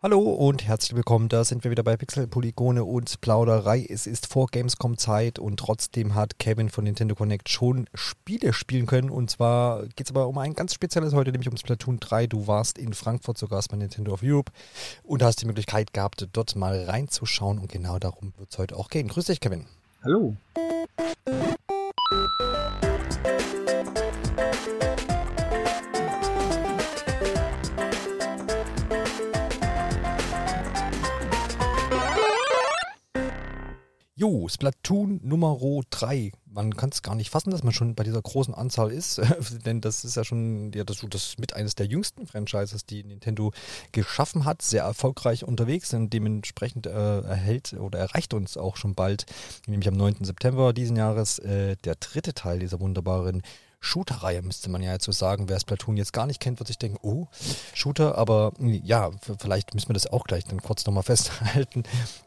Hallo und herzlich willkommen. Da sind wir wieder bei Pixel, Polygone und Plauderei. Es ist vor Gamescom Zeit und trotzdem hat Kevin von Nintendo Connect schon Spiele spielen können. Und zwar geht es aber um ein ganz spezielles heute, nämlich um Splatoon 3. Du warst in Frankfurt sogar bei Nintendo of Europe und hast die Möglichkeit gehabt, dort mal reinzuschauen. Und genau darum wird es heute auch gehen. Grüß dich, Kevin. Hallo. Jo, Splatoon Nummer 3. Man kann es gar nicht fassen, dass man schon bei dieser großen Anzahl ist, denn das ist ja schon ja, das, das mit eines der jüngsten Franchises, die Nintendo geschaffen hat. Sehr erfolgreich unterwegs und dementsprechend äh, erhält oder erreicht uns auch schon bald, nämlich am 9. September diesen Jahres, äh, der dritte Teil dieser wunderbaren Shooter-Reihe, müsste man ja jetzt so sagen. Wer Splatoon jetzt gar nicht kennt, wird sich denken, oh, Shooter, aber ja, vielleicht müssen wir das auch gleich dann kurz nochmal festhalten,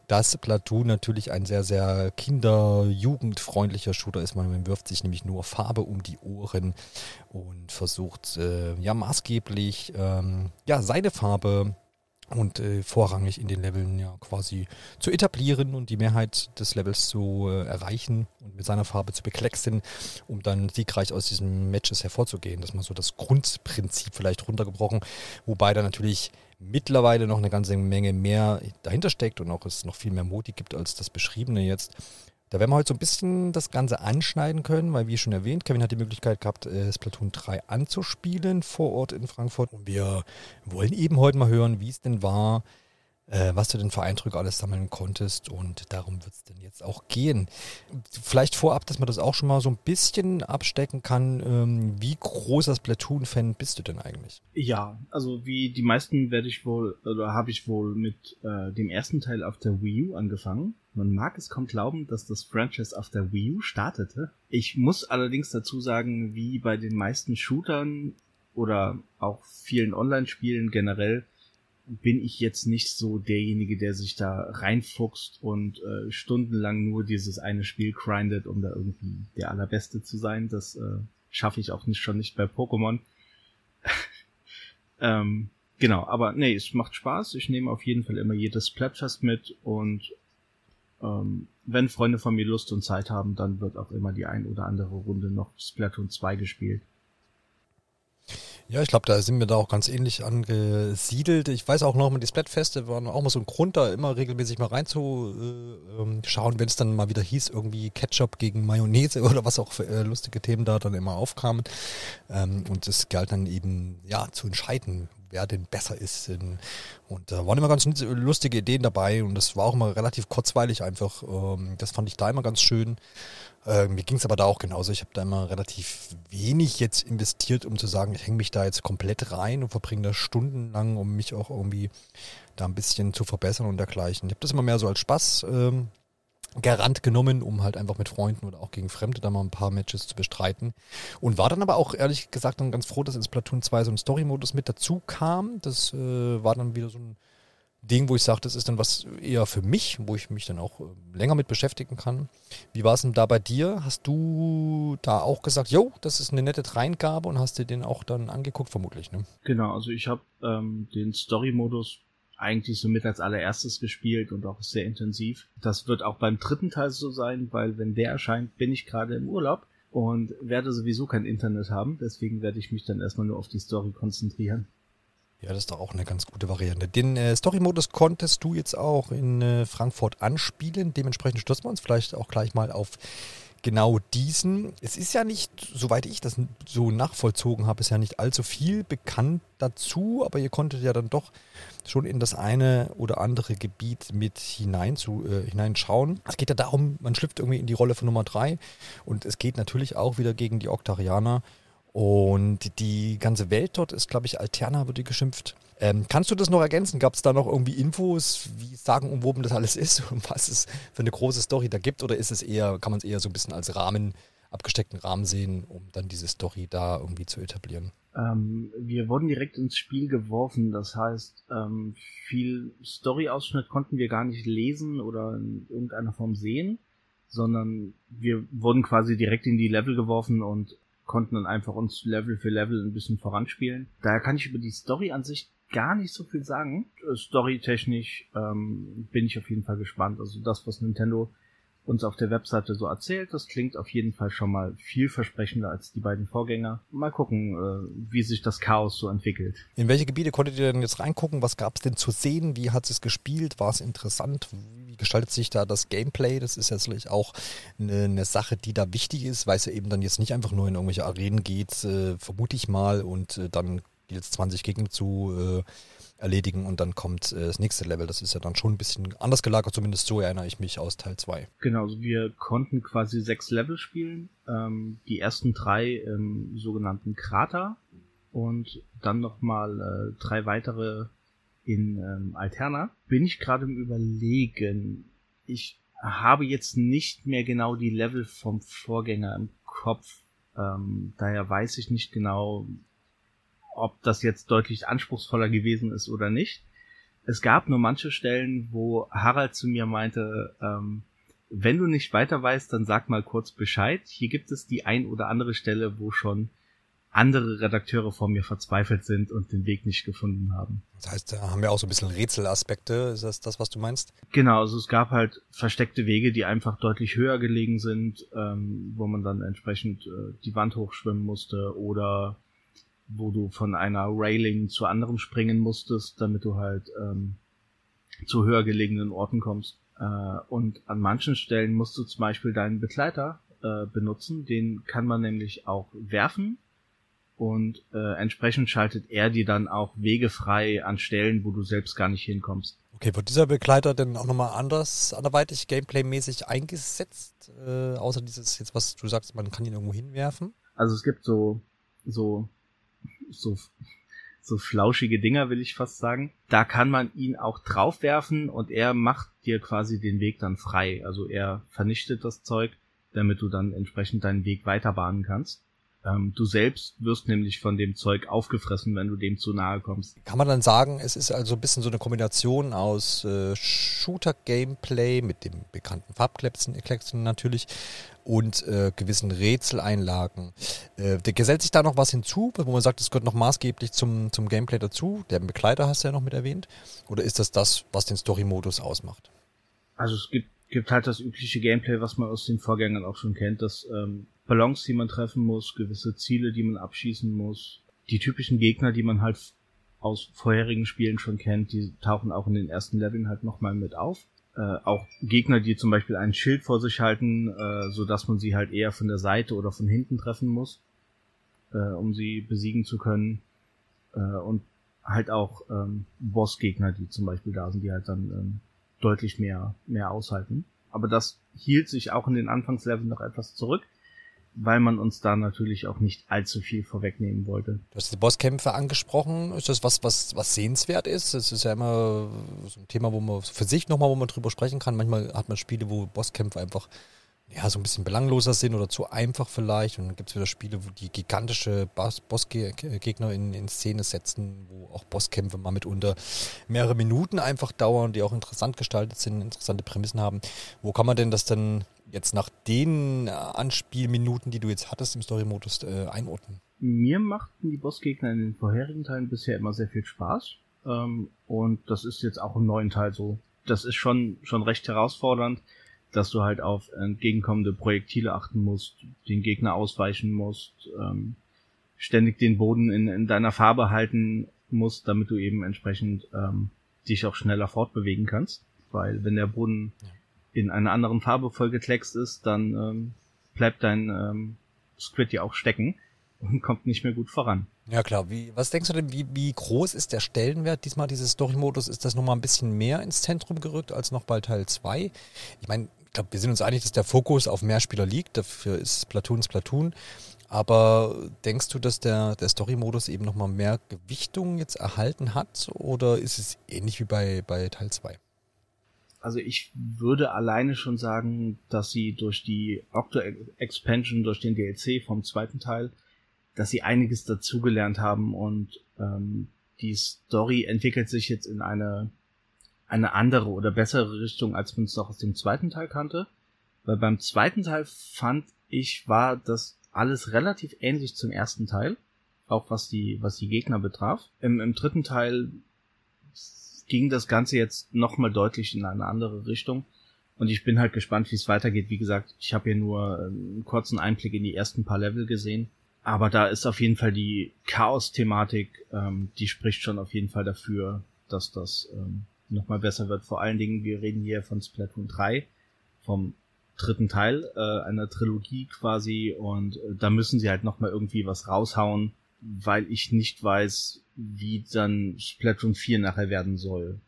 dass Splatoon natürlich ein sehr, sehr kinder-, jugendfreundlicher Shooter ist. Man wirft sich nämlich nur Farbe um die Ohren und versucht äh, ja maßgeblich ähm, ja, seine Farbe und äh, vorrangig in den Leveln ja quasi zu etablieren und die Mehrheit des Levels zu äh, erreichen und mit seiner Farbe zu beklecksen, um dann siegreich aus diesen Matches hervorzugehen. Das ist mal so das Grundprinzip vielleicht runtergebrochen, wobei da natürlich mittlerweile noch eine ganze Menge mehr dahinter steckt und auch es noch viel mehr Modi gibt als das beschriebene jetzt. Da werden wir heute so ein bisschen das Ganze anschneiden können, weil wie schon erwähnt, Kevin hat die Möglichkeit gehabt, äh, Splatoon 3 anzuspielen vor Ort in Frankfurt. Und wir wollen eben heute mal hören, wie es denn war, äh, was du denn für Eindrücke alles sammeln konntest. Und darum wird es denn jetzt auch gehen. Vielleicht vorab, dass man das auch schon mal so ein bisschen abstecken kann. Ähm, wie großer Splatoon-Fan bist du denn eigentlich? Ja, also wie die meisten werde ich wohl, oder habe ich wohl mit äh, dem ersten Teil auf der Wii U angefangen. Man mag es kaum glauben, dass das Franchise auf der Wii U startete. Ich muss allerdings dazu sagen, wie bei den meisten Shootern oder auch vielen Online-Spielen generell, bin ich jetzt nicht so derjenige, der sich da reinfuchst und äh, stundenlang nur dieses eine Spiel grindet, um da irgendwie der Allerbeste zu sein. Das äh, schaffe ich auch nicht schon nicht bei Pokémon. ähm, genau, aber nee, es macht Spaß. Ich nehme auf jeden Fall immer jedes Splatfest mit und ähm, wenn Freunde von mir Lust und Zeit haben, dann wird auch immer die ein oder andere Runde noch Splatoon 2 gespielt. Ja, ich glaube, da sind wir da auch ganz ähnlich angesiedelt. Ich weiß auch noch, mit die Splatfeste waren auch mal so ein Grund, da immer regelmäßig mal reinzuschauen, äh, ähm, wenn es dann mal wieder hieß, irgendwie Ketchup gegen Mayonnaise oder was auch für äh, lustige Themen da dann immer aufkamen. Ähm, und es galt dann eben, ja, zu entscheiden, wer denn besser ist. Und da waren immer ganz lustige Ideen dabei und das war auch immer relativ kurzweilig einfach. Ähm, das fand ich da immer ganz schön. Äh, mir ging es aber da auch genauso. Ich habe da immer relativ wenig jetzt investiert, um zu sagen, ich hänge mich da jetzt komplett rein und verbringe da stundenlang, um mich auch irgendwie da ein bisschen zu verbessern und dergleichen. Ich habe das immer mehr so als Spaß ähm, Garant genommen, um halt einfach mit Freunden oder auch gegen Fremde da mal ein paar Matches zu bestreiten. Und war dann aber auch ehrlich gesagt dann ganz froh, dass ins Platoon 2 so ein Story-Modus mit dazu kam. Das äh, war dann wieder so ein Ding, wo ich sage, das ist dann was eher für mich, wo ich mich dann auch äh, länger mit beschäftigen kann. Wie war es denn da bei dir? Hast du da auch gesagt, jo, das ist eine nette Dreingabe und hast dir den auch dann angeguckt, vermutlich, ne? Genau, also ich habe ähm, den Story-Modus eigentlich so mit als allererstes gespielt und auch sehr intensiv. Das wird auch beim dritten Teil so sein, weil wenn der erscheint, bin ich gerade im Urlaub und werde sowieso kein Internet haben. Deswegen werde ich mich dann erstmal nur auf die Story konzentrieren. Ja, das ist doch auch eine ganz gute Variante. Den äh, Story-Modus konntest du jetzt auch in äh, Frankfurt anspielen. Dementsprechend stürzen wir uns vielleicht auch gleich mal auf genau diesen. Es ist ja nicht, soweit ich das so nachvollzogen habe, ist ja nicht allzu viel bekannt dazu, aber ihr konntet ja dann doch schon in das eine oder andere Gebiet mit hinein zu, äh, hineinschauen. Es geht ja darum, man schlüpft irgendwie in die Rolle von Nummer drei und es geht natürlich auch wieder gegen die Oktarianer und die ganze Welt dort ist, glaube ich, Alterna, wird die geschimpft. Ähm, kannst du das noch ergänzen? Gab es da noch irgendwie Infos, wie sagen umwoben das alles ist und was es für eine große Story da gibt? Oder ist es eher, kann man es eher so ein bisschen als Rahmen, abgesteckten Rahmen sehen, um dann diese Story da irgendwie zu etablieren? Ähm, wir wurden direkt ins Spiel geworfen, das heißt, ähm, viel Story-Ausschnitt konnten wir gar nicht lesen oder in irgendeiner Form sehen, sondern wir wurden quasi direkt in die Level geworfen und konnten dann einfach uns Level für Level ein bisschen voranspielen. Daher kann ich über die Story an sich gar nicht so viel sagen. Storytechnisch ähm, bin ich auf jeden Fall gespannt. Also das, was Nintendo uns auf der Webseite so erzählt. Das klingt auf jeden Fall schon mal vielversprechender als die beiden Vorgänger. Mal gucken, äh, wie sich das Chaos so entwickelt. In welche Gebiete konntet ihr denn jetzt reingucken? Was gab es denn zu sehen? Wie hat es gespielt? War es interessant? Wie gestaltet sich da das Gameplay? Das ist ja sicherlich auch eine, eine, Sache, die da wichtig ist, weil es ja eben dann jetzt nicht einfach nur in irgendwelche Arenen geht, äh, vermute ich mal, und äh, dann jetzt 20 Gegner zu äh, erledigen und dann kommt äh, das nächste Level. Das ist ja dann schon ein bisschen anders gelagert, zumindest so erinnere ich mich aus Teil 2. Genau, also wir konnten quasi sechs Level spielen. Ähm, die ersten drei im sogenannten Krater und dann nochmal äh, drei weitere in ähm, Alterna. Bin ich gerade im Überlegen. Ich habe jetzt nicht mehr genau die Level vom Vorgänger im Kopf. Ähm, daher weiß ich nicht genau, ob das jetzt deutlich anspruchsvoller gewesen ist oder nicht. Es gab nur manche Stellen, wo Harald zu mir meinte, ähm, wenn du nicht weiter weißt, dann sag mal kurz Bescheid. Hier gibt es die ein oder andere Stelle, wo schon andere Redakteure vor mir verzweifelt sind und den Weg nicht gefunden haben. Das heißt, da haben wir auch so ein bisschen Rätselaspekte. Ist das das, was du meinst? Genau, also es gab halt versteckte Wege, die einfach deutlich höher gelegen sind, ähm, wo man dann entsprechend äh, die Wand hochschwimmen musste oder wo du von einer Railing zu anderem springen musstest, damit du halt ähm, zu höher gelegenen Orten kommst. Äh, und an manchen Stellen musst du zum Beispiel deinen Begleiter äh, benutzen. Den kann man nämlich auch werfen und äh, entsprechend schaltet er dir dann auch Wege frei an Stellen, wo du selbst gar nicht hinkommst. Okay, wird dieser Begleiter denn auch nochmal anders, anderweitig Gameplay-mäßig eingesetzt? Äh, außer dieses, jetzt was du sagst, man kann ihn irgendwo hinwerfen? Also es gibt so, so so, so flauschige Dinger, will ich fast sagen. Da kann man ihn auch draufwerfen und er macht dir quasi den Weg dann frei. Also er vernichtet das Zeug, damit du dann entsprechend deinen Weg weiter bahnen kannst. Ähm, du selbst wirst nämlich von dem Zeug aufgefressen, wenn du dem zu nahe kommst. Kann man dann sagen, es ist also ein bisschen so eine Kombination aus äh, Shooter-Gameplay mit dem bekannten Farbklecksen natürlich und äh, gewissen Rätseleinlagen. Äh, der gesellt sich da noch was hinzu, wo man sagt, es gehört noch maßgeblich zum, zum Gameplay dazu? Der Begleiter hast du ja noch mit erwähnt. Oder ist das das, was den Story-Modus ausmacht? Also es gibt, gibt halt das übliche Gameplay, was man aus den Vorgängern auch schon kennt, dass ähm, Ballons, die man treffen muss, gewisse Ziele, die man abschießen muss. Die typischen Gegner, die man halt aus vorherigen Spielen schon kennt, die tauchen auch in den ersten Leveln halt nochmal mit auf. Äh, auch Gegner, die zum Beispiel ein Schild vor sich halten, äh, so dass man sie halt eher von der Seite oder von hinten treffen muss, äh, um sie besiegen zu können. Äh, und halt auch ähm, Bossgegner, die zum Beispiel da sind, die halt dann ähm, deutlich mehr, mehr aushalten. Aber das hielt sich auch in den Anfangsleveln noch etwas zurück weil man uns da natürlich auch nicht allzu viel vorwegnehmen wollte. Du hast die Bosskämpfe angesprochen. Ist das was, was, was sehenswert ist? Das ist ja immer so ein Thema, wo man für sich nochmal, wo man drüber sprechen kann. Manchmal hat man Spiele, wo Bosskämpfe einfach ja, so ein bisschen belangloser sind oder zu einfach vielleicht. Und dann gibt es wieder Spiele, wo die gigantische Bossgegner in, in Szene setzen, wo auch Bosskämpfe mal mitunter mehrere Minuten einfach dauern, die auch interessant gestaltet sind, interessante Prämissen haben. Wo kann man denn das denn jetzt nach den Anspielminuten, die du jetzt hattest im Story-Modus, äh, einordnen? Mir machten die Bossgegner in den vorherigen Teilen bisher immer sehr viel Spaß. Ähm, und das ist jetzt auch im neuen Teil so. Das ist schon, schon recht herausfordernd dass du halt auf entgegenkommende Projektile achten musst, den Gegner ausweichen musst, ähm, ständig den Boden in, in deiner Farbe halten musst, damit du eben entsprechend ähm, dich auch schneller fortbewegen kannst. Weil wenn der Boden in einer anderen Farbe vollgekleckst ist, dann ähm, bleibt dein ähm, Squid ja auch stecken und kommt nicht mehr gut voran. Ja klar, wie, was denkst du denn, wie, wie groß ist der Stellenwert diesmal dieses Story-Modus? Ist das nochmal ein bisschen mehr ins Zentrum gerückt als noch bei Teil 2? Ich meine, ich glaube, wir sind uns einig, dass der Fokus auf mehr Spieler liegt. Dafür ist Platoon Splatoon. Aber denkst du, dass der, der Story-Modus eben nochmal mehr Gewichtung jetzt erhalten hat? Oder ist es ähnlich wie bei, bei Teil 2? Also ich würde alleine schon sagen, dass sie durch die Octo-Expansion, durch den DLC vom zweiten Teil, dass sie einiges dazugelernt haben und ähm, die Story entwickelt sich jetzt in eine eine andere oder bessere Richtung, als man es noch aus dem zweiten Teil kannte. Weil beim zweiten Teil fand ich, war das alles relativ ähnlich zum ersten Teil. auch was die, was die Gegner betraf. Im, im dritten Teil ging das Ganze jetzt nochmal deutlich in eine andere Richtung. Und ich bin halt gespannt, wie es weitergeht. Wie gesagt, ich habe hier nur einen kurzen Einblick in die ersten paar Level gesehen. Aber da ist auf jeden Fall die Chaos-Thematik, ähm, die spricht schon auf jeden Fall dafür, dass das ähm, nochmal besser wird. Vor allen Dingen, wir reden hier von Splatoon 3, vom dritten Teil äh, einer Trilogie quasi. Und äh, da müssen sie halt nochmal irgendwie was raushauen, weil ich nicht weiß, wie dann Splatoon 4 nachher werden soll.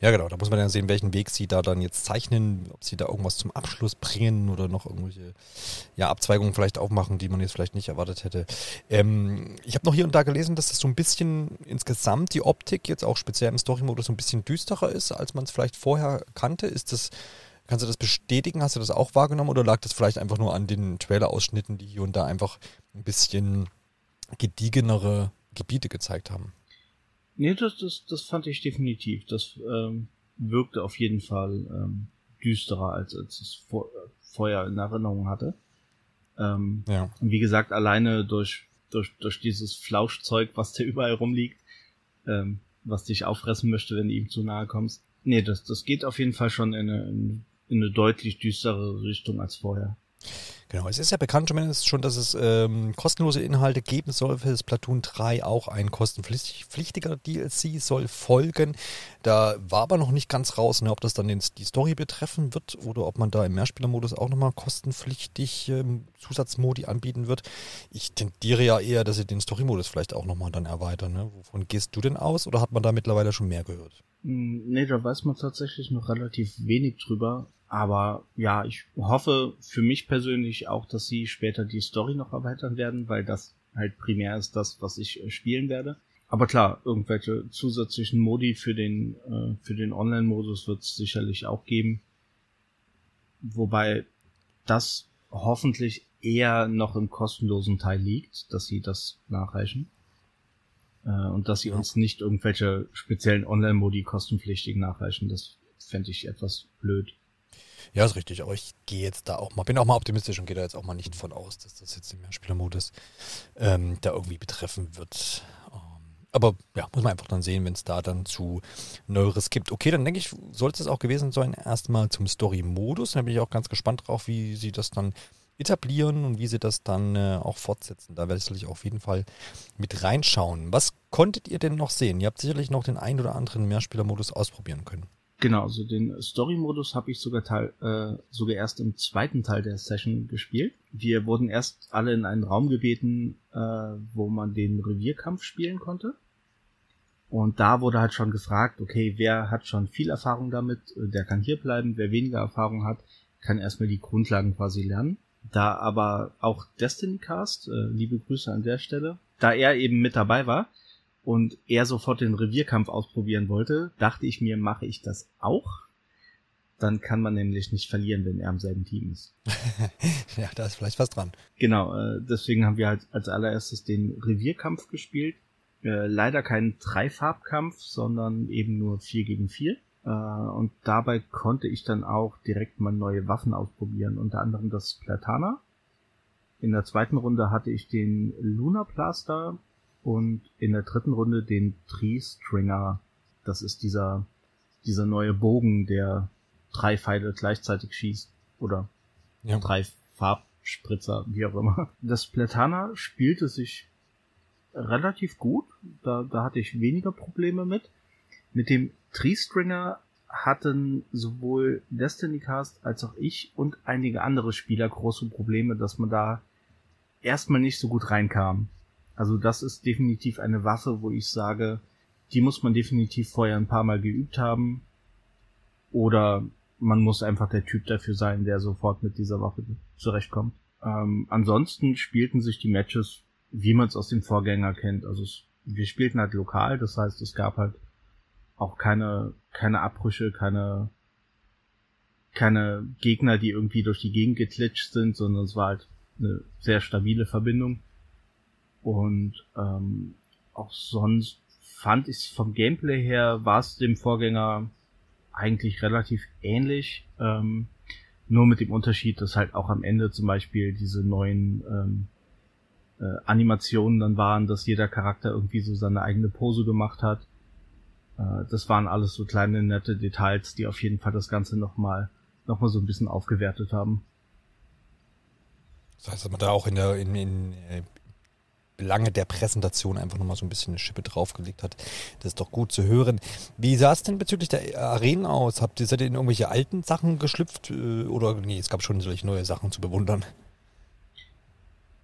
Ja, genau. Da muss man dann sehen, welchen Weg sie da dann jetzt zeichnen, ob sie da irgendwas zum Abschluss bringen oder noch irgendwelche ja, Abzweigungen vielleicht aufmachen, die man jetzt vielleicht nicht erwartet hätte. Ähm, ich habe noch hier und da gelesen, dass das so ein bisschen insgesamt die Optik jetzt auch speziell im Story-Modus so ein bisschen düsterer ist, als man es vielleicht vorher kannte. Ist das, kannst du das bestätigen? Hast du das auch wahrgenommen oder lag das vielleicht einfach nur an den Trailer-Ausschnitten, die hier und da einfach ein bisschen gediegenere Gebiete gezeigt haben. Nee, das, das, das fand ich definitiv. Das ähm, wirkte auf jeden Fall ähm, düsterer, als, als es vor, äh, vorher in Erinnerung hatte. Ähm, ja. Und wie gesagt, alleine durch, durch, durch dieses Flauschzeug, was da überall rumliegt, ähm, was dich auffressen möchte, wenn du ihm zu nahe kommst. Nee, das, das geht auf jeden Fall schon in eine, in eine deutlich düstere Richtung als vorher. Genau, es ist ja bekannt zumindest schon, dass es ähm, kostenlose Inhalte geben soll für das Platoon 3. Auch ein kostenpflichtiger DLC soll folgen. Da war aber noch nicht ganz raus, ne, ob das dann den, die Story betreffen wird oder ob man da im Mehrspielermodus auch nochmal kostenpflichtig ähm, Zusatzmodi anbieten wird. Ich tendiere ja eher, dass sie den Story-Modus vielleicht auch nochmal dann erweitern. Ne? Wovon gehst du denn aus oder hat man da mittlerweile schon mehr gehört? Hm, nee, da weiß man tatsächlich noch relativ wenig drüber. Aber ja, ich hoffe für mich persönlich auch, dass sie später die Story noch erweitern werden, weil das halt primär ist das, was ich äh, spielen werde. Aber klar, irgendwelche zusätzlichen Modi für den, äh, für den Online-Modus wird es sicherlich auch geben. Wobei das hoffentlich eher noch im kostenlosen Teil liegt, dass sie das nachreichen. Äh, und dass sie uns nicht irgendwelche speziellen Online-Modi kostenpflichtig nachreichen. Das fände ich etwas blöd. Ja, ist richtig, aber ich gehe jetzt da auch mal, bin auch mal optimistisch und gehe da jetzt auch mal nicht von aus, dass das jetzt im Mehrspielermodus ähm, da irgendwie betreffen wird. Ähm, aber ja, muss man einfach dann sehen, wenn es da dann zu Neueres gibt. Okay, dann denke ich, sollte es auch gewesen sein, erstmal zum Story-Modus. Da bin ich auch ganz gespannt drauf, wie sie das dann etablieren und wie sie das dann äh, auch fortsetzen. Da werde ich auf jeden Fall mit reinschauen. Was konntet ihr denn noch sehen? Ihr habt sicherlich noch den ein oder anderen Mehrspielermodus ausprobieren können. Genau, also den Story-Modus habe ich sogar Teil, äh, sogar erst im zweiten Teil der Session gespielt. Wir wurden erst alle in einen Raum gebeten, äh, wo man den Revierkampf spielen konnte. Und da wurde halt schon gefragt, okay, wer hat schon viel Erfahrung damit, äh, der kann hier bleiben, wer weniger Erfahrung hat, kann erstmal die Grundlagen quasi lernen. Da aber auch Destiny Cast, äh, liebe Grüße an der Stelle, da er eben mit dabei war, und er sofort den Revierkampf ausprobieren wollte, dachte ich mir, mache ich das auch? Dann kann man nämlich nicht verlieren, wenn er im selben Team ist. ja, da ist vielleicht was dran. Genau, äh, deswegen haben wir halt als allererstes den Revierkampf gespielt. Äh, leider kein Dreifarbkampf, sondern eben nur vier gegen vier. Äh, und dabei konnte ich dann auch direkt mal neue Waffen ausprobieren, unter anderem das Platana. In der zweiten Runde hatte ich den Luna Plaster, und in der dritten Runde den Tree Stringer. Das ist dieser, dieser neue Bogen, der drei Pfeile gleichzeitig schießt. Oder ja. drei Farbspritzer, wie auch immer. Das Platana spielte sich relativ gut. Da, da hatte ich weniger Probleme mit. Mit dem Tree Stringer hatten sowohl Destiny Cast als auch ich und einige andere Spieler große Probleme, dass man da erstmal nicht so gut reinkam. Also das ist definitiv eine Waffe, wo ich sage, die muss man definitiv vorher ein paar Mal geübt haben. Oder man muss einfach der Typ dafür sein, der sofort mit dieser Waffe zurechtkommt. Ähm, ansonsten spielten sich die Matches, wie man es aus dem Vorgänger kennt. Also es, wir spielten halt lokal, das heißt, es gab halt auch keine, keine Abbrüche, keine, keine Gegner, die irgendwie durch die Gegend geklitscht sind, sondern es war halt eine sehr stabile Verbindung. Und ähm, auch sonst fand ich vom Gameplay her war es dem Vorgänger eigentlich relativ ähnlich. Ähm, nur mit dem Unterschied, dass halt auch am Ende zum Beispiel diese neuen ähm, äh, Animationen dann waren, dass jeder Charakter irgendwie so seine eigene Pose gemacht hat. Äh, das waren alles so kleine nette Details, die auf jeden Fall das Ganze nochmal noch mal so ein bisschen aufgewertet haben. Das heißt, dass man da auch in der in, in äh, Belange der Präsentation einfach nochmal so ein bisschen eine Schippe draufgelegt hat. Das ist doch gut zu hören. Wie sah es denn bezüglich der Arenen aus? Habt ihr, seid ihr in irgendwelche alten Sachen geschlüpft? Äh, oder nee, es gab schon solche neue Sachen zu bewundern?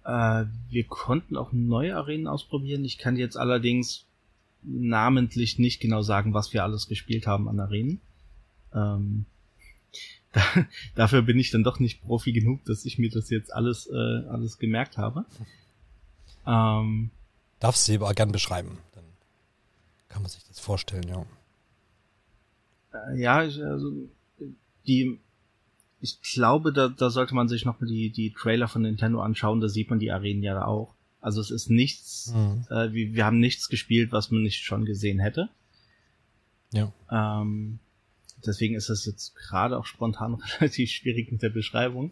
Äh, wir konnten auch neue Arenen ausprobieren. Ich kann jetzt allerdings namentlich nicht genau sagen, was wir alles gespielt haben an Arenen. Ähm, da, dafür bin ich dann doch nicht Profi genug, dass ich mir das jetzt alles, äh, alles gemerkt habe. Ähm, Darfst du aber gern beschreiben. Dann kann man sich das vorstellen, ja. Äh, ja, also die ich glaube, da, da sollte man sich noch mal die, die Trailer von Nintendo anschauen, da sieht man die Arenen ja auch. Also es ist nichts, mhm. äh, wir, wir haben nichts gespielt, was man nicht schon gesehen hätte. Ja. Ähm, deswegen ist das jetzt gerade auch spontan relativ schwierig mit der Beschreibung.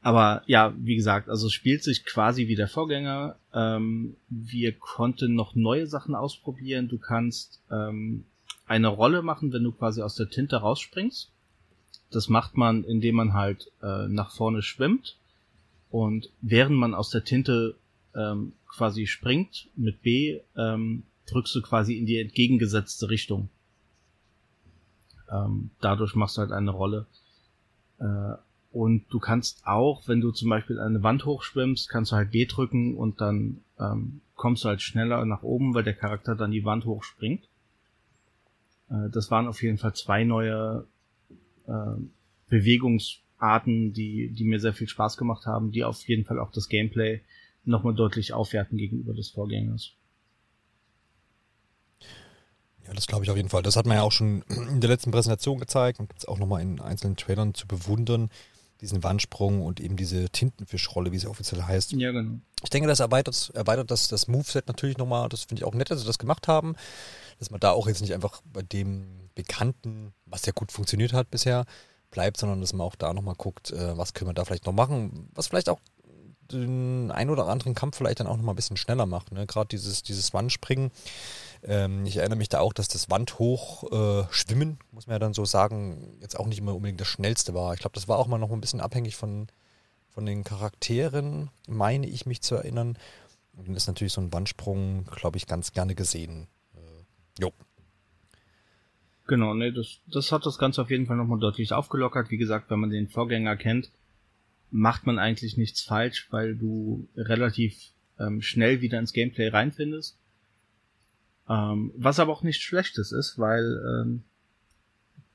Aber ja, wie gesagt, also es spielt sich quasi wie der Vorgänger. Ähm, wir konnten noch neue Sachen ausprobieren. Du kannst ähm, eine Rolle machen, wenn du quasi aus der Tinte rausspringst. Das macht man, indem man halt äh, nach vorne schwimmt und während man aus der Tinte ähm, quasi springt mit B, ähm, drückst du quasi in die entgegengesetzte Richtung. Ähm, dadurch machst du halt eine Rolle. Äh, und du kannst auch, wenn du zum Beispiel eine Wand hochschwimmst, kannst du halt B drücken und dann ähm, kommst du halt schneller nach oben, weil der Charakter dann die Wand hochspringt. Äh, das waren auf jeden Fall zwei neue äh, Bewegungsarten, die, die mir sehr viel Spaß gemacht haben, die auf jeden Fall auch das Gameplay nochmal deutlich aufwerten gegenüber des Vorgängers. Ja, das glaube ich auf jeden Fall. Das hat man ja auch schon in der letzten Präsentation gezeigt und gibt es auch nochmal in einzelnen Trailern zu bewundern. Diesen Wandsprung und eben diese Tintenfischrolle, wie sie offiziell heißt. Ja, genau. Ich denke, das erweitert, erweitert das, das Moveset natürlich nochmal. Das finde ich auch nett, dass sie das gemacht haben. Dass man da auch jetzt nicht einfach bei dem Bekannten, was ja gut funktioniert hat bisher, bleibt, sondern dass man auch da nochmal guckt, äh, was können wir da vielleicht noch machen, was vielleicht auch den ein oder anderen Kampf vielleicht dann auch nochmal ein bisschen schneller macht. Ne? Gerade dieses, dieses Wandspringen. Ähm, ich erinnere mich da auch, dass das Wandhoch äh, muss man ja dann so sagen, jetzt auch nicht immer unbedingt das schnellste war. Ich glaube, das war auch mal noch ein bisschen abhängig von, von den Charakteren, meine ich mich zu erinnern. Und dann ist natürlich so ein Wandsprung, glaube ich, ganz gerne gesehen. Äh, jo. Genau, ne, das, das hat das Ganze auf jeden Fall nochmal deutlich aufgelockert. Wie gesagt, wenn man den Vorgänger kennt, macht man eigentlich nichts falsch, weil du relativ ähm, schnell wieder ins Gameplay reinfindest. Ähm, was aber auch nichts Schlechtes ist, weil ähm,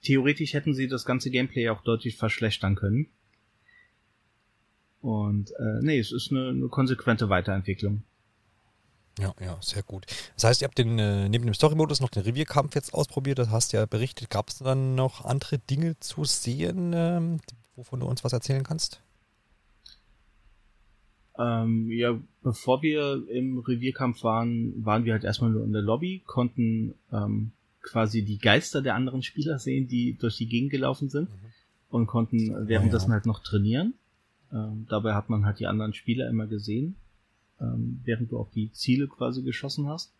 theoretisch hätten sie das ganze Gameplay auch deutlich verschlechtern können. Und äh, nee, es ist eine, eine konsequente Weiterentwicklung. Ja, ja, sehr gut. Das heißt, ihr habt den, äh, neben dem Story-Modus noch den Revierkampf jetzt ausprobiert, das hast du ja berichtet. Gab es dann noch andere Dinge zu sehen, ähm, wovon du uns was erzählen kannst? Ähm, ja, bevor wir im Revierkampf waren, waren wir halt erstmal nur in der Lobby, konnten ähm, quasi die Geister der anderen Spieler sehen, die durch die Gegend gelaufen sind mhm. und konnten währenddessen oh, ja. halt noch trainieren. Ähm, dabei hat man halt die anderen Spieler immer gesehen ähm, während du auf die Ziele quasi geschossen hast.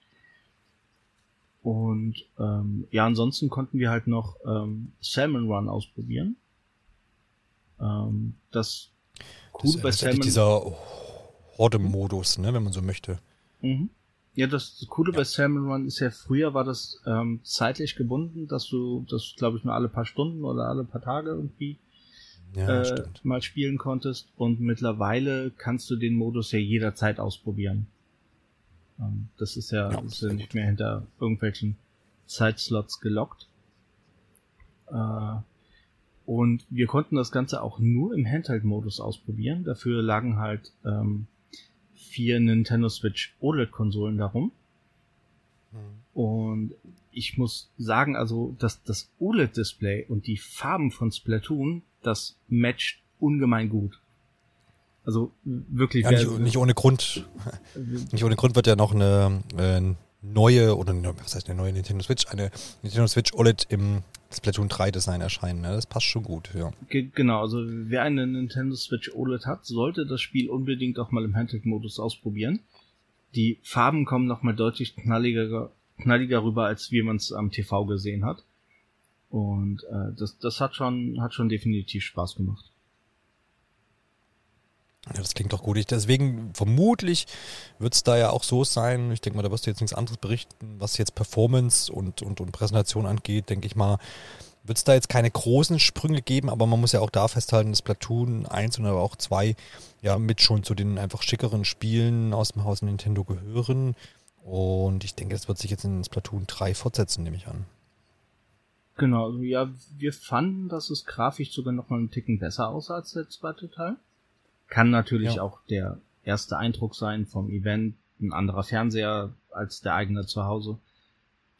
Und ähm, ja, ansonsten konnten wir halt noch ähm, Salmon Run ausprobieren. Ähm, das Coole das, bei das Salmon dieser Horde-Modus, ne, wenn man so möchte. Mhm. Ja, das, das Coole ja. bei Salmon Run ist ja, früher war das ähm, zeitlich gebunden, dass du das, glaube ich, nur alle paar Stunden oder alle paar Tage irgendwie ja, äh, mal spielen konntest. Und mittlerweile kannst du den Modus ja jederzeit ausprobieren. Ähm, das ist ja, ja, ist ja nicht mehr hinter irgendwelchen Zeitslots gelockt. Äh, und wir konnten das Ganze auch nur im Handheld-Modus ausprobieren. Dafür lagen halt ähm, vier Nintendo Switch OLED-Konsolen darum. Mhm. Und ich muss sagen, also das, das OLED-Display und die Farben von Splatoon das matcht ungemein gut. Also wirklich. Ja, nicht, nicht, ohne Grund. nicht ohne Grund wird ja noch eine, äh, neue, oder was heißt eine neue Nintendo Switch, eine Nintendo Switch OLED im Splatoon 3 Design erscheinen. Ne? Das passt schon gut, ja. genau, also wer eine Nintendo Switch OLED hat, sollte das Spiel unbedingt auch mal im Handheld-Modus ausprobieren. Die Farben kommen nochmal deutlich knalliger, knalliger rüber, als wie man es am TV gesehen hat. Und äh, das, das hat schon, hat schon definitiv Spaß gemacht. Ja, das klingt doch gut. Ich, deswegen vermutlich wird es da ja auch so sein. Ich denke mal, da wirst du jetzt nichts anderes berichten, was jetzt Performance und, und, und Präsentation angeht, denke ich mal. Wird es da jetzt keine großen Sprünge geben, aber man muss ja auch da festhalten, dass Platoon 1 und aber auch 2 ja mit schon zu den einfach schickeren Spielen aus dem Haus Nintendo gehören. Und ich denke, das wird sich jetzt in Splatoon 3 fortsetzen, nehme ich an. Genau, also ja, wir fanden, dass es grafisch sogar noch mal einen Ticken besser aussah als der zweite Teil. Kann natürlich ja. auch der erste Eindruck sein vom Event, ein anderer Fernseher als der eigene zu Hause.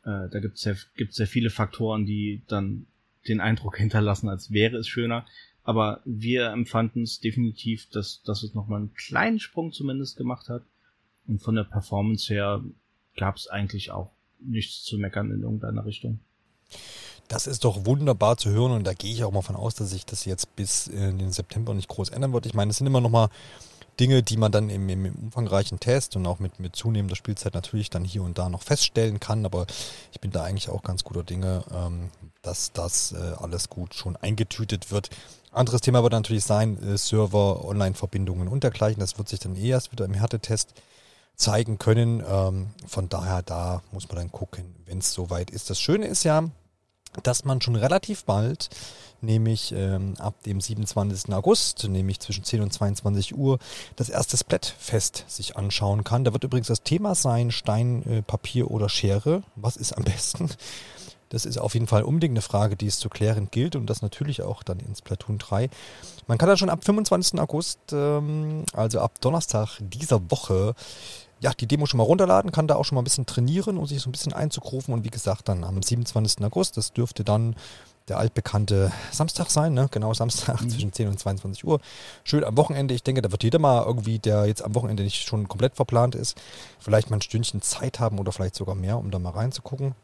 Äh, da gibt es ja, gibt's ja viele Faktoren, die dann den Eindruck hinterlassen, als wäre es schöner. Aber wir empfanden es definitiv, dass, dass es nochmal einen kleinen Sprung zumindest gemacht hat. Und von der Performance her gab es eigentlich auch nichts zu meckern in irgendeiner Richtung. Das ist doch wunderbar zu hören und da gehe ich auch mal von aus, dass sich das jetzt bis in den September nicht groß ändern wird. Ich meine, es sind immer noch mal Dinge, die man dann im, im, umfangreichen Test und auch mit, mit zunehmender Spielzeit natürlich dann hier und da noch feststellen kann. Aber ich bin da eigentlich auch ganz guter Dinge, ähm, dass das äh, alles gut schon eingetütet wird. Anderes Thema wird natürlich sein, äh, Server, Online-Verbindungen und dergleichen. Das wird sich dann eh erst wieder im Härtetest zeigen können. Ähm, von daher, da muss man dann gucken, wenn es soweit ist. Das Schöne ist ja, dass man schon relativ bald, nämlich ähm, ab dem 27. August, nämlich zwischen 10 und 22 Uhr, das erste Splatfest sich anschauen kann. Da wird übrigens das Thema sein, Stein, äh, Papier oder Schere. Was ist am besten? Das ist auf jeden Fall unbedingt eine Frage, die es zu klären gilt und das natürlich auch dann ins Platoon 3. Man kann da schon ab 25. August, ähm, also ab Donnerstag dieser Woche, ja, die Demo schon mal runterladen, kann da auch schon mal ein bisschen trainieren, um sich so ein bisschen einzugrufen. Und wie gesagt, dann am 27. August, das dürfte dann der altbekannte Samstag sein, ne? genau Samstag mhm. zwischen 10 und 22 Uhr. Schön am Wochenende. Ich denke, da wird jeder mal irgendwie, der jetzt am Wochenende nicht schon komplett verplant ist, vielleicht mal ein Stündchen Zeit haben oder vielleicht sogar mehr, um da mal reinzugucken.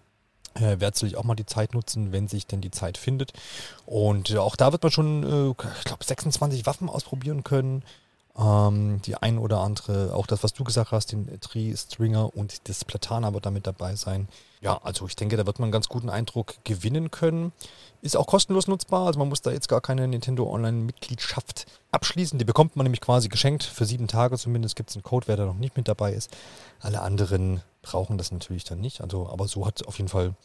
Äh, werde natürlich auch mal die Zeit nutzen, wenn sich denn die Zeit findet. Und auch da wird man schon, äh, ich glaube, 26 Waffen ausprobieren können. Ähm, die ein oder andere, auch das, was du gesagt hast, den Tree Stringer und das Platana wird damit dabei sein. Ja, also ich denke, da wird man einen ganz guten Eindruck gewinnen können. Ist auch kostenlos nutzbar, also man muss da jetzt gar keine Nintendo Online-Mitgliedschaft abschließen. Die bekommt man nämlich quasi geschenkt. Für sieben Tage zumindest gibt es einen Code, wer da noch nicht mit dabei ist. Alle anderen brauchen das natürlich dann nicht. Also, aber so hat auf jeden Fall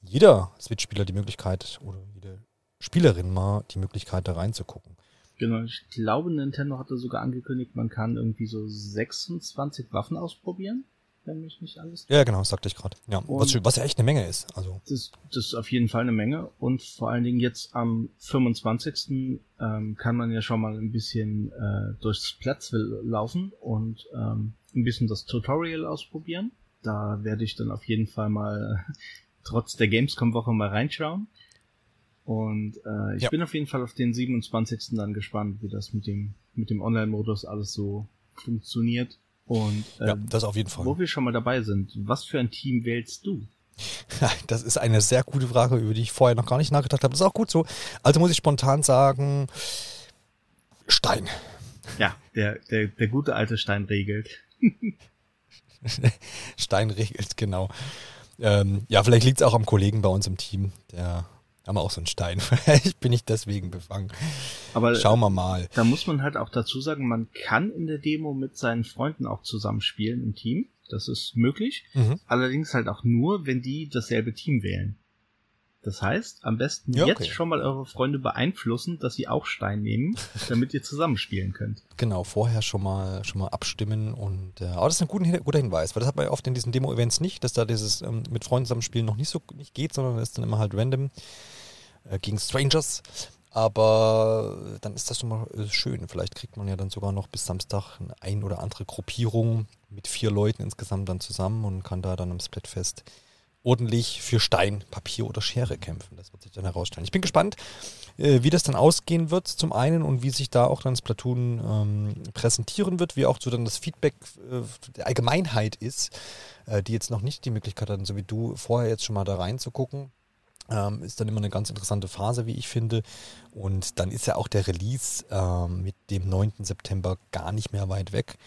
jeder Switch-Spieler die Möglichkeit oder jede Spielerin mal die Möglichkeit, da reinzugucken. Genau, ich glaube, Nintendo hatte sogar angekündigt, man kann irgendwie so 26 Waffen ausprobieren, wenn mich nicht alles. Ja, genau, sagte ich gerade. Ja, was, was, ja echt eine Menge ist. Also. Das, das ist auf jeden Fall eine Menge und vor allen Dingen jetzt am 25. Ähm, kann man ja schon mal ein bisschen äh, durchs Platzville laufen und ähm, ein bisschen das Tutorial ausprobieren. Da werde ich dann auf jeden Fall mal trotz der Gamescom-Woche mal reinschauen. Und äh, ich ja. bin auf jeden Fall auf den 27. dann gespannt, wie das mit dem, mit dem Online-Modus alles so funktioniert. Und äh, ja, das auf jeden Fall. Wo wir schon mal dabei sind, was für ein Team wählst du? Das ist eine sehr gute Frage, über die ich vorher noch gar nicht nachgedacht habe. Das ist auch gut so. Also muss ich spontan sagen, Stein. Ja, der, der, der gute alte Stein regelt. Stein regelt, genau. Ähm, ja, vielleicht liegt es auch am Kollegen bei uns im Team, der haben wir auch so einen Stein. ich bin nicht deswegen befangen. Aber schauen wir mal. Da muss man halt auch dazu sagen, man kann in der Demo mit seinen Freunden auch zusammenspielen im Team. Das ist möglich. Mhm. Allerdings halt auch nur, wenn die dasselbe Team wählen. Das heißt, am besten ja, jetzt schon mal eure Freunde beeinflussen, dass sie auch Stein nehmen, damit ihr zusammenspielen könnt. Genau, vorher schon mal schon mal abstimmen und äh, aber das ist ein guter, guter Hinweis, weil das hat man ja oft in diesen Demo-Events nicht, dass da dieses ähm, mit Freunden zusammenspielen noch nicht so nicht geht, sondern es ist dann immer halt random äh, gegen Strangers. Aber dann ist das schon mal äh, schön. Vielleicht kriegt man ja dann sogar noch bis Samstag eine ein oder andere Gruppierung mit vier Leuten insgesamt dann zusammen und kann da dann am Splatfest ordentlich für Stein, Papier oder Schere kämpfen. Das wird sich dann herausstellen. Ich bin gespannt, äh, wie das dann ausgehen wird zum einen und wie sich da auch dann Splatoon ähm, präsentieren wird, wie auch so dann das Feedback äh, der Allgemeinheit ist, äh, die jetzt noch nicht die Möglichkeit hatten, so wie du vorher jetzt schon mal da reinzugucken. Ähm, ist dann immer eine ganz interessante Phase, wie ich finde. Und dann ist ja auch der Release ähm, mit dem 9. September gar nicht mehr weit weg.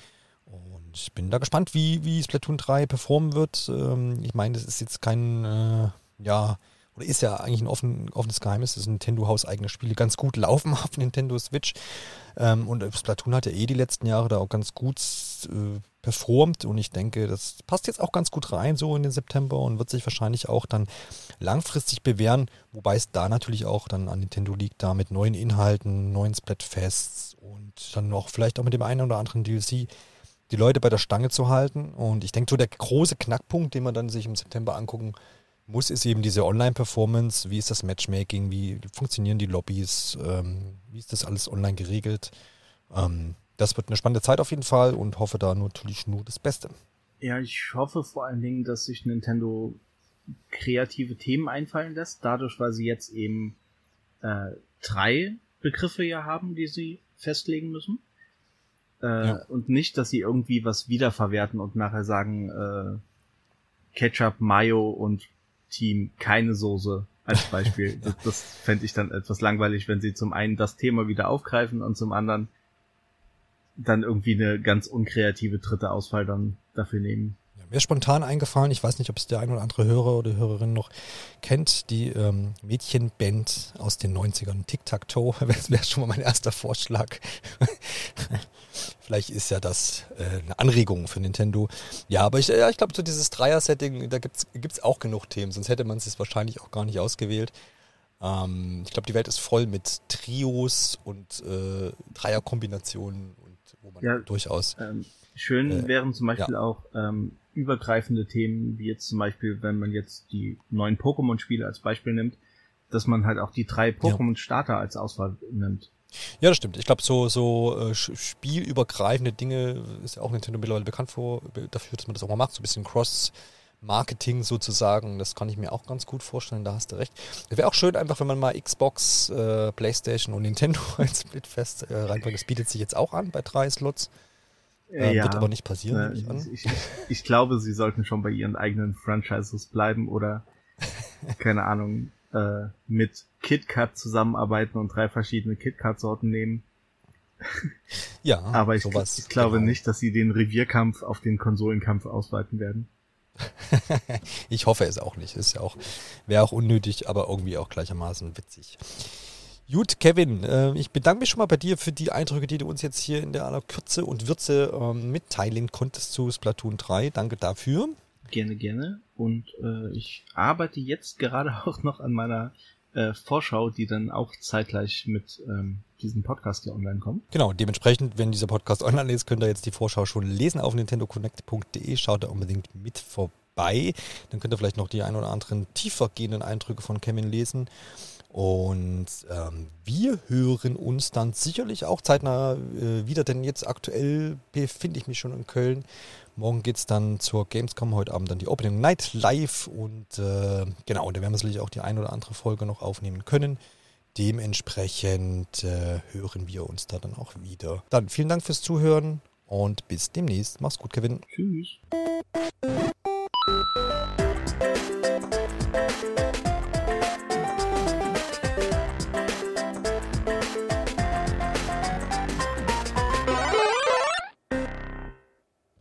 Ich bin da gespannt, wie, wie Splatoon 3 performen wird. Ähm, ich meine, das ist jetzt kein, äh, ja, oder ist ja eigentlich ein offen, offenes Geheimnis, dass Nintendo hauseigene Spiele ganz gut laufen auf Nintendo Switch. Ähm, und Splatoon hat ja eh die letzten Jahre da auch ganz gut äh, performt und ich denke, das passt jetzt auch ganz gut rein so in den September und wird sich wahrscheinlich auch dann langfristig bewähren, wobei es da natürlich auch dann an Nintendo liegt, da mit neuen Inhalten, neuen Splatfests und dann auch vielleicht auch mit dem einen oder anderen DLC die Leute bei der Stange zu halten. Und ich denke, so der große Knackpunkt, den man dann sich im September angucken muss, ist eben diese Online-Performance. Wie ist das Matchmaking? Wie funktionieren die Lobbys? Ähm, wie ist das alles online geregelt? Ähm, das wird eine spannende Zeit auf jeden Fall und hoffe da natürlich nur das Beste. Ja, ich hoffe vor allen Dingen, dass sich Nintendo kreative Themen einfallen lässt, dadurch, weil sie jetzt eben äh, drei Begriffe ja haben, die sie festlegen müssen. Äh, ja. Und nicht, dass sie irgendwie was wiederverwerten und nachher sagen, äh, Ketchup, Mayo und Team keine Soße als Beispiel. das das fände ich dann etwas langweilig, wenn sie zum einen das Thema wieder aufgreifen und zum anderen dann irgendwie eine ganz unkreative dritte Auswahl dann dafür nehmen. Mir ist spontan eingefallen, ich weiß nicht, ob es der ein oder andere Hörer oder Hörerin noch kennt, die ähm, Mädchenband aus den 90ern, Tic-Tac-Toe, das wäre schon mal mein erster Vorschlag. Vielleicht ist ja das äh, eine Anregung für Nintendo. Ja, aber ich, ja, ich glaube, so dieses Dreier-Setting, da gibt es auch genug Themen, sonst hätte man es wahrscheinlich auch gar nicht ausgewählt. Ähm, ich glaube, die Welt ist voll mit Trios und äh, Dreierkombinationen wo man ja, durchaus. Ähm, schön äh, wären zum Beispiel ja. auch ähm, übergreifende Themen, wie jetzt zum Beispiel, wenn man jetzt die neuen Pokémon-Spiele als Beispiel nimmt, dass man halt auch die drei Pokémon-Starter als Auswahl nimmt. Ja, das stimmt. Ich glaube, so, so äh, spielübergreifende Dinge ist ja auch Nintendo mittlerweile bekannt vor, dafür, dass man das auch mal macht. So ein bisschen Cross- Marketing sozusagen. Das kann ich mir auch ganz gut vorstellen, da hast du recht. Es wäre auch schön einfach, wenn man mal Xbox, äh, Playstation und Nintendo als Splitfest äh, reinbringt. Das bietet sich jetzt auch an bei drei Slots. Ähm, ja, wird aber nicht passieren, äh, ich, ich, ich, ich, glaube, sie sollten schon bei ihren eigenen Franchises bleiben oder, keine Ahnung, äh, mit KitKat zusammenarbeiten und drei verschiedene KitKat-Sorten nehmen. ja, aber ich, sowas, ich glaube genau. nicht, dass sie den Revierkampf auf den Konsolenkampf ausweiten werden. ich hoffe es auch nicht. Ist ja auch, wäre auch unnötig, aber irgendwie auch gleichermaßen witzig. Gut, Kevin, äh, ich bedanke mich schon mal bei dir für die Eindrücke, die du uns jetzt hier in der aller Kürze und Würze ähm, mitteilen konntest zu Splatoon 3. Danke dafür. Gerne, gerne. Und äh, ich arbeite jetzt gerade auch noch an meiner äh, Vorschau, die dann auch zeitgleich mit ähm, diesem Podcast hier online kommt. Genau, dementsprechend, wenn dieser Podcast online ist, könnt ihr jetzt die Vorschau schon lesen auf nintendoconnect.de. Schaut da unbedingt mit vorbei. Dann könnt ihr vielleicht noch die ein oder anderen tiefer gehenden Eindrücke von Kevin lesen. Und ähm, wir hören uns dann sicherlich auch zeitnah äh, wieder, denn jetzt aktuell befinde ich mich schon in Köln. Morgen geht es dann zur Gamescom, heute Abend dann die Opening Night live und äh, genau, da werden wir sicherlich auch die ein oder andere Folge noch aufnehmen können. Dementsprechend äh, hören wir uns da dann auch wieder. Dann vielen Dank fürs Zuhören und bis demnächst. Mach's gut, Kevin. Tschüss.